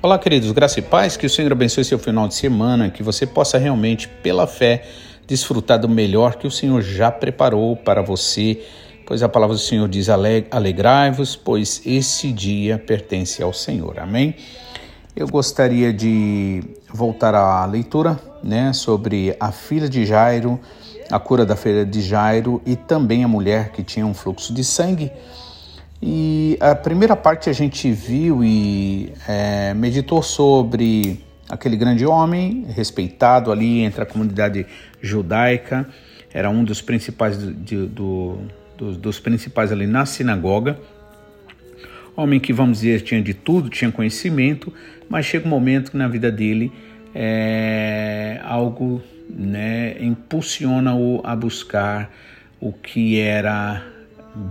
Olá, queridos, graça e paz, que o Senhor abençoe seu final de semana, que você possa realmente, pela fé, desfrutar do melhor que o Senhor já preparou para você, pois a palavra do Senhor diz: alegrai-vos, pois esse dia pertence ao Senhor. Amém? Eu gostaria de voltar à leitura, né, sobre a filha de Jairo, a cura da filha de Jairo e também a mulher que tinha um fluxo de sangue. E a primeira parte a gente viu e é, meditou sobre aquele grande homem respeitado ali entre a comunidade judaica, era um dos principais de, do, dos, dos principais ali na sinagoga. Homem que, vamos dizer, tinha de tudo, tinha conhecimento, mas chega um momento que na vida dele é, algo né, impulsiona-o a buscar o que era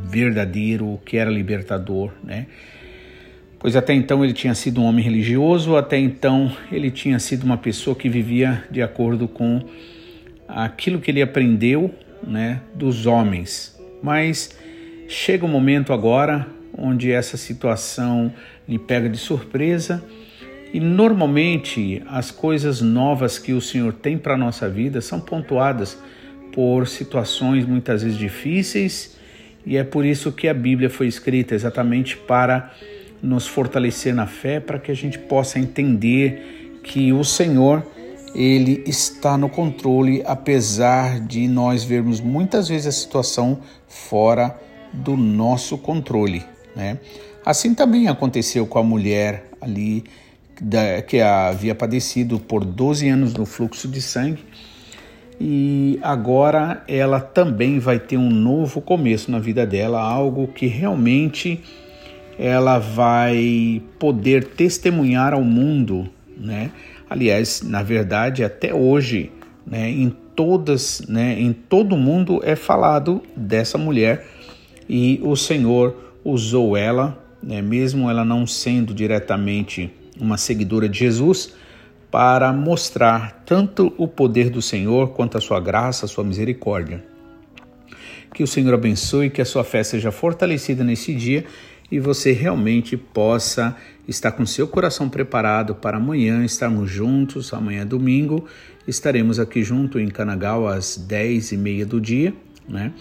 verdadeiro, o que era libertador, né? Pois até então ele tinha sido um homem religioso, até então ele tinha sido uma pessoa que vivia de acordo com aquilo que ele aprendeu, né, dos homens. Mas chega um momento agora onde essa situação lhe pega de surpresa e normalmente as coisas novas que o Senhor tem para a nossa vida são pontuadas por situações muitas vezes difíceis e é por isso que a Bíblia foi escrita exatamente para nos fortalecer na fé, para que a gente possa entender que o Senhor ele está no controle, apesar de nós vermos muitas vezes a situação fora do nosso controle, né? Assim também aconteceu com a mulher ali que havia padecido por 12 anos no fluxo de sangue e agora ela também vai ter um novo começo na vida dela, algo que realmente ela vai poder testemunhar ao mundo, né? Aliás, na verdade, até hoje, né, em todas, né, em todo mundo é falado dessa mulher e o Senhor usou ela, né, mesmo ela não sendo diretamente uma seguidora de Jesus, para mostrar tanto o poder do Senhor quanto a sua graça, a sua misericórdia. Que o Senhor abençoe, que a sua fé seja fortalecida nesse dia e você realmente possa estar com seu coração preparado para amanhã estarmos juntos. Amanhã, é domingo, estaremos aqui junto em Canagal às 10 e meia do dia, né?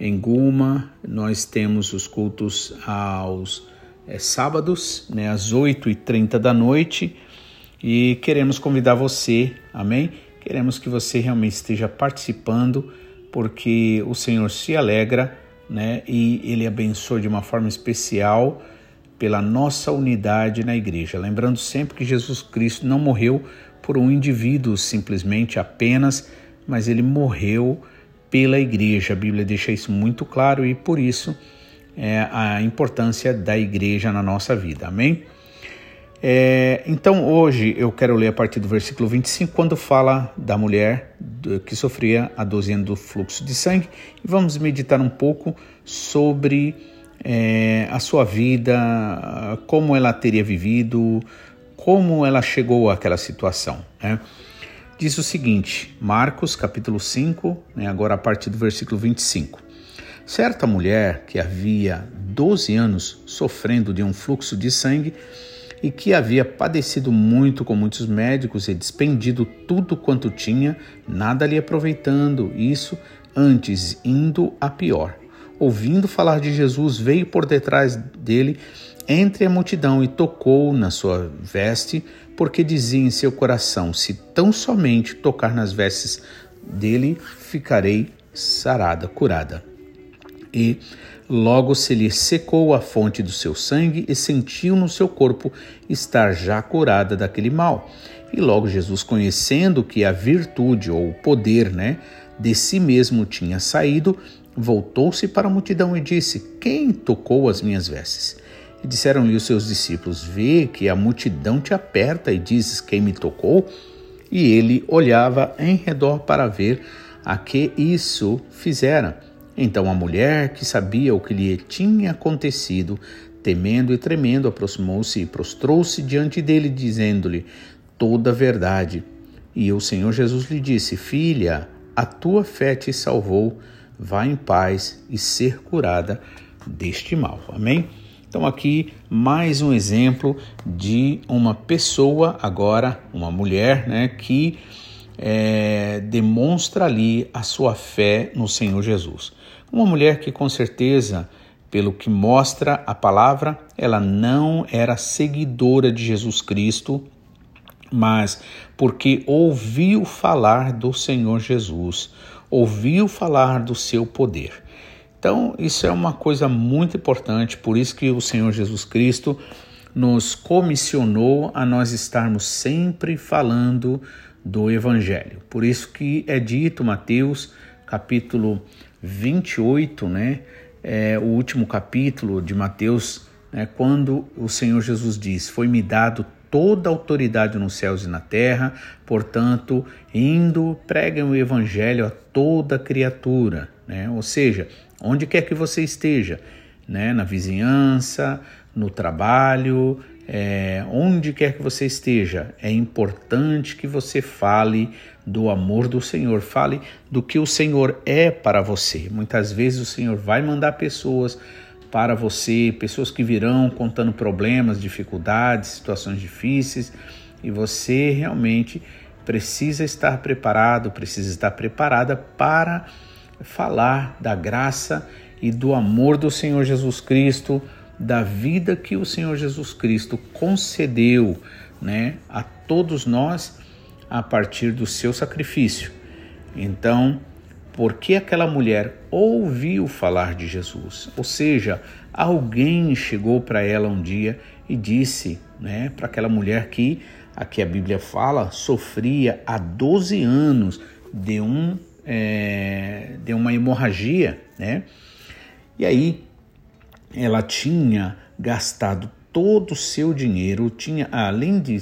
Em Guma, nós temos os cultos aos é, sábados, né, às 8 e 30 da noite e queremos convidar você, amém? Queremos que você realmente esteja participando, porque o Senhor se alegra, né? E Ele abençoa de uma forma especial pela nossa unidade na igreja. Lembrando sempre que Jesus Cristo não morreu por um indivíduo simplesmente apenas, mas ele morreu pela igreja. A Bíblia deixa isso muito claro e por isso é a importância da igreja na nossa vida. Amém? É, então hoje eu quero ler a partir do versículo 25, quando fala da mulher que sofria a 12 anos do fluxo de sangue, e vamos meditar um pouco sobre é, a sua vida, como ela teria vivido, como ela chegou àquela situação. Né? Diz o seguinte, Marcos capítulo 5, né, agora a partir do versículo 25. Certa mulher que havia 12 anos sofrendo de um fluxo de sangue, e que havia padecido muito com muitos médicos e despendido tudo quanto tinha, nada lhe aproveitando, isso antes indo a pior. Ouvindo falar de Jesus, veio por detrás dele entre a multidão e tocou na sua veste, porque dizia em seu coração: Se tão somente tocar nas vestes dele, ficarei sarada, curada. E Logo se lhe secou a fonte do seu sangue e sentiu no seu corpo estar já curada daquele mal. E logo Jesus, conhecendo que a virtude ou o poder né, de si mesmo tinha saído, voltou-se para a multidão e disse: Quem tocou as minhas vestes? E disseram-lhe os seus discípulos: Vê que a multidão te aperta e dizes: Quem me tocou? E ele olhava em redor para ver a que isso fizera. Então a mulher, que sabia o que lhe tinha acontecido, temendo e tremendo, aproximou-se e prostrou-se diante dele, dizendo-lhe toda a verdade. E o Senhor Jesus lhe disse: Filha, a tua fé te salvou, vá em paz e ser curada deste mal. Amém? Então, aqui mais um exemplo de uma pessoa, agora uma mulher, né, que é, demonstra ali a sua fé no Senhor Jesus. Uma mulher que, com certeza, pelo que mostra a palavra, ela não era seguidora de Jesus Cristo, mas porque ouviu falar do Senhor Jesus, ouviu falar do seu poder. Então, isso é uma coisa muito importante, por isso que o Senhor Jesus Cristo nos comissionou a nós estarmos sempre falando do Evangelho. Por isso que é dito, Mateus, capítulo 28, né? É o último capítulo de Mateus, né, quando o Senhor Jesus diz: Foi-me dado toda a autoridade nos céus e na terra, portanto, indo, preguem o evangelho a toda criatura, né? Ou seja, onde quer que você esteja, né? Na vizinhança, no trabalho, é, onde quer que você esteja, é importante que você fale do amor do Senhor, fale do que o Senhor é para você. Muitas vezes o Senhor vai mandar pessoas para você, pessoas que virão contando problemas, dificuldades, situações difíceis, e você realmente precisa estar preparado, precisa estar preparada para falar da graça e do amor do Senhor Jesus Cristo, da vida que o Senhor Jesus Cristo concedeu, né, a todos nós a partir do seu sacrifício. Então, porque aquela mulher ouviu falar de Jesus. Ou seja, alguém chegou para ela um dia e disse, né, para aquela mulher que aqui a Bíblia fala, sofria há 12 anos de um é, de uma hemorragia, né? E aí ela tinha gastado todo o seu dinheiro, tinha além de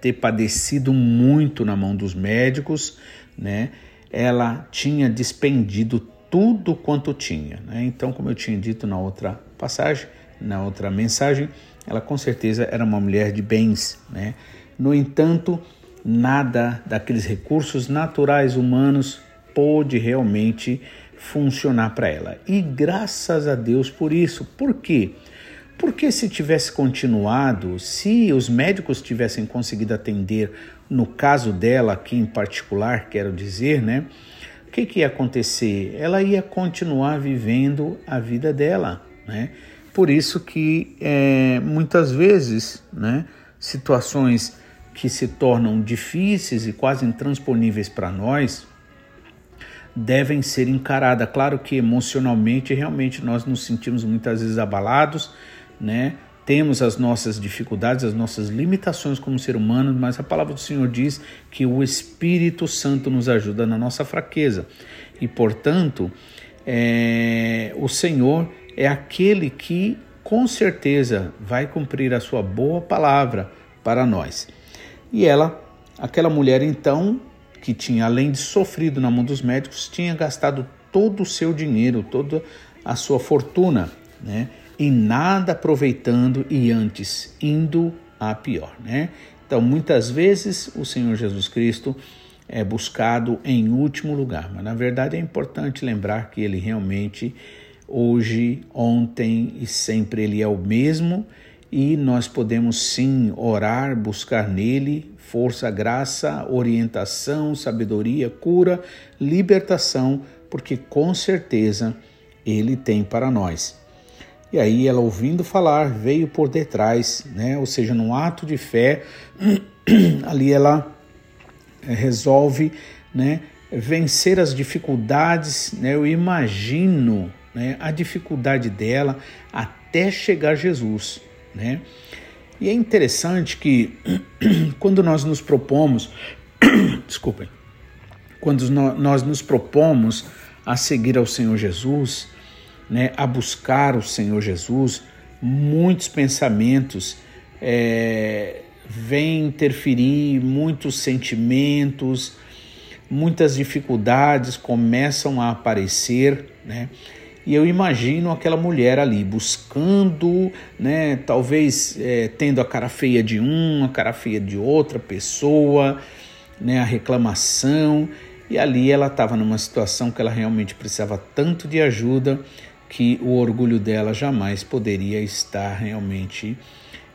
ter padecido muito na mão dos médicos, né? ela tinha despendido tudo quanto tinha. Né? Então, como eu tinha dito na outra passagem, na outra mensagem, ela com certeza era uma mulher de bens. Né? No entanto, nada daqueles recursos naturais humanos pôde realmente funcionar para ela. E graças a Deus por isso. Por quê? Porque se tivesse continuado, se os médicos tivessem conseguido atender no caso dela aqui em particular, quero dizer, né? O que, que ia acontecer? Ela ia continuar vivendo a vida dela, né? Por isso que é, muitas vezes, né? Situações que se tornam difíceis e quase intransponíveis para nós devem ser encaradas. Claro que emocionalmente, realmente nós nos sentimos muitas vezes abalados, né? Temos as nossas dificuldades, as nossas limitações como ser humano, mas a palavra do Senhor diz que o Espírito Santo nos ajuda na nossa fraqueza. E, portanto, é, o Senhor é aquele que com certeza vai cumprir a sua boa palavra para nós. E ela, aquela mulher então, que tinha além de sofrido na mão dos médicos, tinha gastado todo o seu dinheiro, toda a sua fortuna, né? Em nada aproveitando e antes indo a pior, né? Então, muitas vezes o Senhor Jesus Cristo é buscado em último lugar, mas na verdade é importante lembrar que ele realmente hoje, ontem e sempre ele é o mesmo e nós podemos sim orar, buscar nele força, graça, orientação, sabedoria, cura, libertação, porque com certeza ele tem para nós. E aí ela ouvindo falar veio por detrás, né? Ou seja, num ato de fé, ali ela eh, resolve, né, vencer as dificuldades, né? Eu imagino, né, a dificuldade dela até chegar Jesus, né? E é interessante que quando nós nos propomos, desculpem, quando nós nos propomos a seguir ao Senhor Jesus, né, a buscar o Senhor Jesus, muitos pensamentos é, vêm interferir, muitos sentimentos, muitas dificuldades começam a aparecer, né? E eu imagino aquela mulher ali buscando, né? Talvez é, tendo a cara feia de um, a cara feia de outra pessoa, né? A reclamação. E ali ela estava numa situação que ela realmente precisava tanto de ajuda que o orgulho dela jamais poderia estar realmente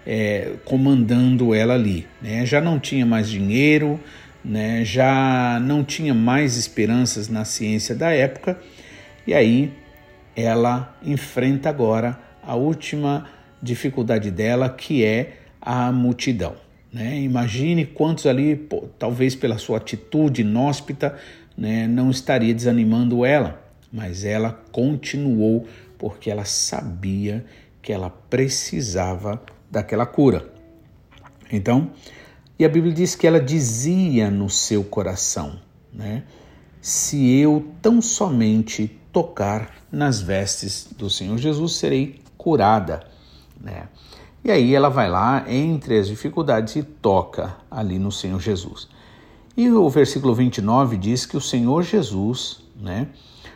é, comandando ela ali. Né? Já não tinha mais dinheiro, né? já não tinha mais esperanças na ciência da época, e aí ela enfrenta agora a última dificuldade dela, que é a multidão. Né? Imagine quantos ali, pô, talvez pela sua atitude inóspita, né, não estaria desanimando ela, mas ela continuou porque ela sabia que ela precisava daquela cura. Então, e a Bíblia diz que ela dizia no seu coração, né? Se eu tão somente tocar nas vestes do Senhor Jesus, serei curada, né? E aí ela vai lá entre as dificuldades e toca ali no Senhor Jesus. E o versículo 29 diz que o Senhor Jesus, né,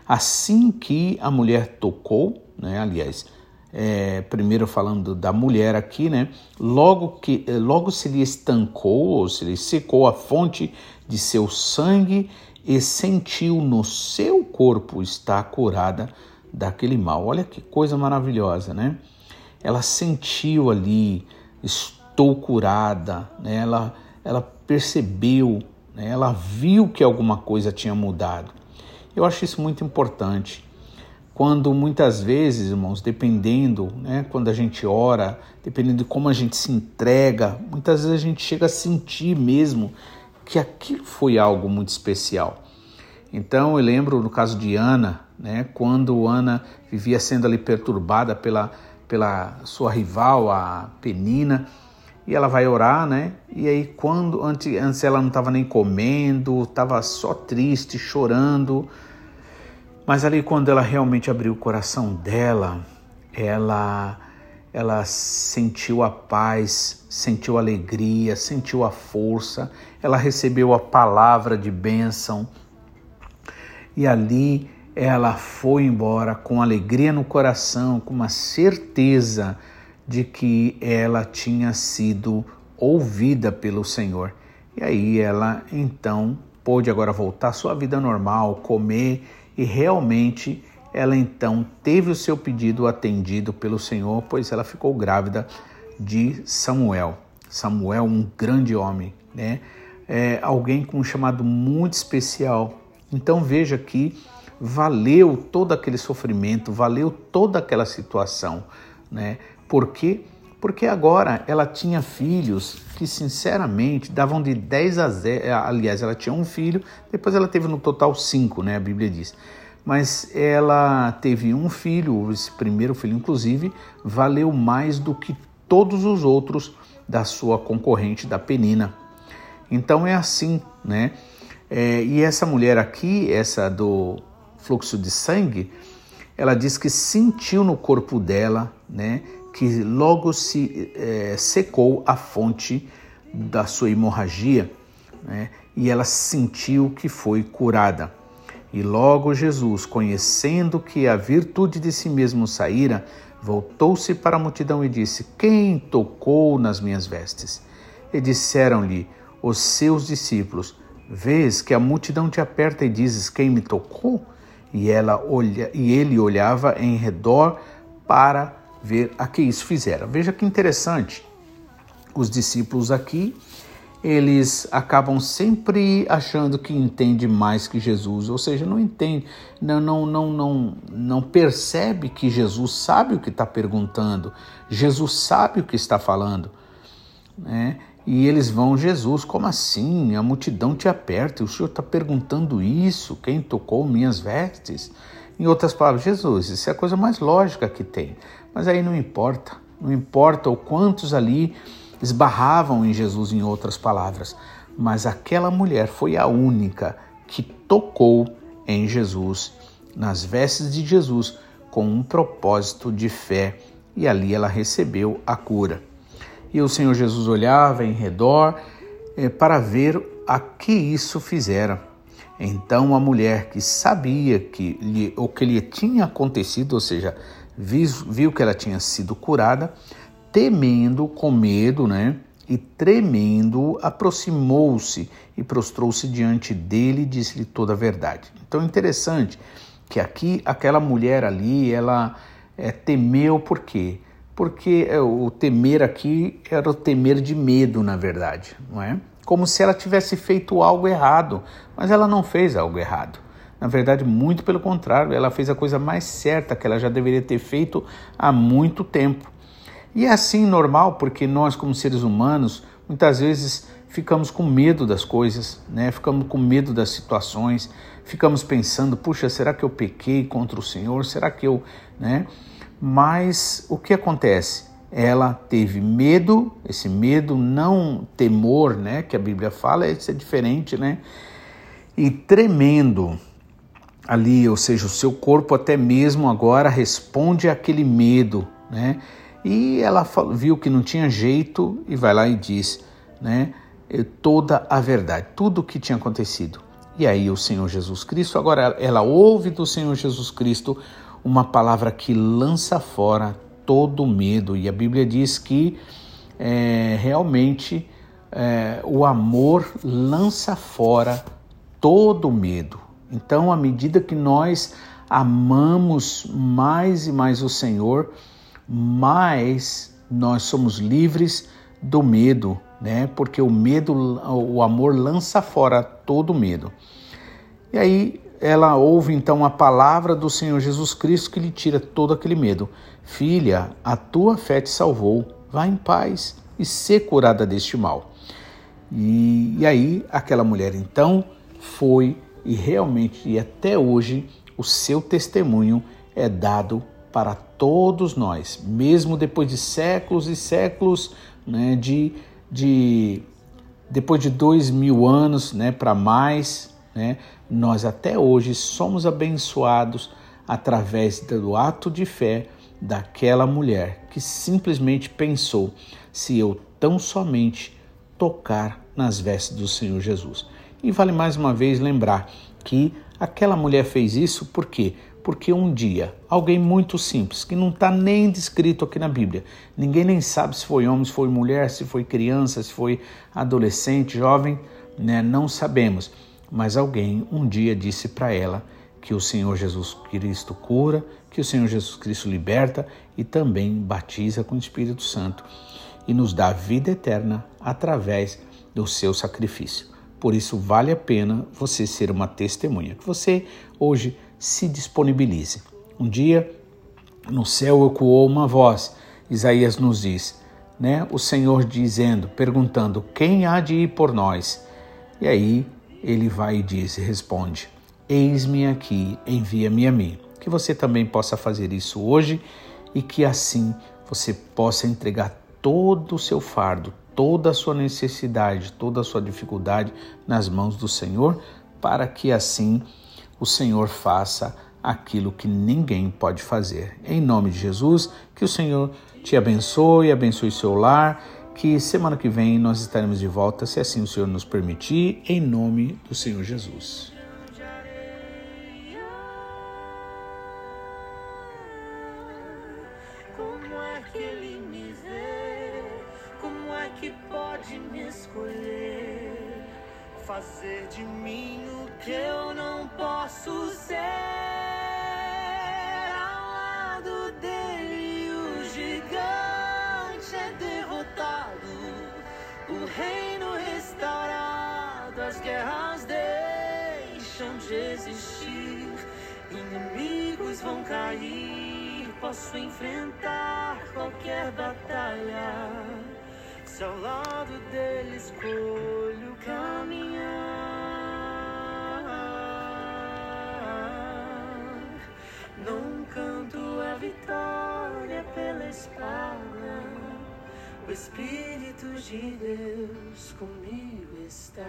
assim que a mulher tocou, né, aliás, é, primeiro falando da mulher aqui, né? Logo que logo se lhe estancou ou se lhe secou a fonte de seu sangue e sentiu no seu corpo estar curada daquele mal. Olha que coisa maravilhosa, né? Ela sentiu ali, estou curada, né? Ela ela percebeu, né? Ela viu que alguma coisa tinha mudado. Eu acho isso muito importante quando muitas vezes, irmãos, dependendo, né, quando a gente ora, dependendo de como a gente se entrega, muitas vezes a gente chega a sentir mesmo que aquilo foi algo muito especial. Então eu lembro no caso de Ana, né, quando Ana vivia sendo ali perturbada pela, pela sua rival, a Penina, e ela vai orar, né? E aí quando antes, antes ela não estava nem comendo, estava só triste, chorando, mas ali quando ela realmente abriu o coração dela, ela ela sentiu a paz, sentiu a alegria, sentiu a força, ela recebeu a palavra de bênção. E ali ela foi embora com alegria no coração, com uma certeza de que ela tinha sido ouvida pelo Senhor. E aí ela então pôde agora voltar à sua vida normal, comer e realmente ela então teve o seu pedido atendido pelo Senhor, pois ela ficou grávida de Samuel. Samuel, um grande homem, né? É alguém com um chamado muito especial. Então veja que valeu todo aquele sofrimento, valeu toda aquela situação, né? Porque porque agora ela tinha filhos que sinceramente davam de 10 a 0, eh, aliás, ela tinha um filho, depois ela teve no total cinco, né, a Bíblia diz. Mas ela teve um filho, esse primeiro filho inclusive, valeu mais do que todos os outros da sua concorrente, da Penina. Então é assim, né? É, e essa mulher aqui, essa do fluxo de sangue, ela diz que sentiu no corpo dela, né, que logo se é, secou a fonte da sua hemorragia né, e ela sentiu que foi curada. E logo Jesus, conhecendo que a virtude de si mesmo saíra, voltou-se para a multidão e disse: Quem tocou nas minhas vestes? E disseram-lhe os seus discípulos: Vês que a multidão te aperta e dizes: Quem me tocou? E, ela olha, e ele olhava em redor para ver a que isso fizera. Veja que interessante. Os discípulos aqui, eles acabam sempre achando que entende mais que Jesus, ou seja, não entende, não, não, não, não, não percebe que Jesus sabe o que está perguntando, Jesus sabe o que está falando, né? E eles vão, Jesus, como assim? A multidão te aperta, o Senhor está perguntando isso, quem tocou minhas vestes? Em outras palavras, Jesus, isso é a coisa mais lógica que tem. Mas aí não importa, não importa o quantos ali esbarravam em Jesus, em outras palavras, mas aquela mulher foi a única que tocou em Jesus, nas vestes de Jesus, com um propósito de fé, e ali ela recebeu a cura. E o Senhor Jesus olhava em redor eh, para ver a que isso fizera. Então a mulher que sabia que lhe, o que lhe tinha acontecido, ou seja, viu, que ela tinha sido curada, temendo, com medo, né? E tremendo, aproximou-se e prostrou-se diante dele e disse-lhe toda a verdade. Então, interessante que aqui aquela mulher ali, ela é, temeu por quê? Porque é, o temer aqui era o temer de medo, na verdade, não é? Como se ela tivesse feito algo errado, mas ela não fez algo errado. Na verdade, muito pelo contrário, ela fez a coisa mais certa que ela já deveria ter feito há muito tempo. E é assim normal, porque nós, como seres humanos, muitas vezes ficamos com medo das coisas, né? ficamos com medo das situações, ficamos pensando, puxa, será que eu pequei contra o Senhor? Será que eu. Né? Mas o que acontece? Ela teve medo, esse medo, não temor, né? Que a Bíblia fala, isso é diferente, né? E tremendo ali, ou seja, o seu corpo até mesmo agora responde àquele medo, né? E ela viu que não tinha jeito e vai lá e diz, né? Toda a verdade, tudo o que tinha acontecido. E aí o Senhor Jesus Cristo, agora ela ouve do Senhor Jesus Cristo uma palavra que lança fora todo medo. E a Bíblia diz que é, realmente é, o amor lança fora todo medo. Então, à medida que nós amamos mais e mais o Senhor, mais nós somos livres do medo, né? Porque o medo, o amor lança fora todo medo. E aí ela ouve então a palavra do Senhor Jesus Cristo que lhe tira todo aquele medo. Filha, a tua fé te salvou. Vá em paz e ser curada deste mal. E, e aí aquela mulher então foi e realmente, e até hoje, o seu testemunho é dado para todos nós, mesmo depois de séculos e séculos, né, de, de depois de dois mil anos, né, para mais, né, nós até hoje somos abençoados através do ato de fé daquela mulher que simplesmente pensou: se eu tão somente tocar nas vestes do Senhor Jesus. E vale mais uma vez lembrar que aquela mulher fez isso por quê? Porque um dia alguém muito simples, que não está nem descrito aqui na Bíblia, ninguém nem sabe se foi homem, se foi mulher, se foi criança, se foi adolescente, jovem, né? não sabemos. Mas alguém um dia disse para ela que o Senhor Jesus Cristo cura, que o Senhor Jesus Cristo liberta e também batiza com o Espírito Santo e nos dá vida eterna através do seu sacrifício. Por isso, vale a pena você ser uma testemunha, que você hoje se disponibilize. Um dia, no céu ecoou uma voz, Isaías nos diz, né? O Senhor dizendo, perguntando: Quem há de ir por nós? E aí ele vai e diz, responde: Eis-me aqui, envia-me a mim. Que você também possa fazer isso hoje e que assim você possa entregar todo o seu fardo, toda a sua necessidade, toda a sua dificuldade nas mãos do Senhor, para que assim o Senhor faça aquilo que ninguém pode fazer. Em nome de Jesus, que o Senhor te abençoe, abençoe seu lar, que semana que vem nós estaremos de volta, se assim o Senhor nos permitir, em nome do Senhor Jesus. As guerras deixam de existir, inimigos vão cair. Posso enfrentar qualquer batalha se ao lado dele escolho caminhar. O Espírito de Deus comigo está.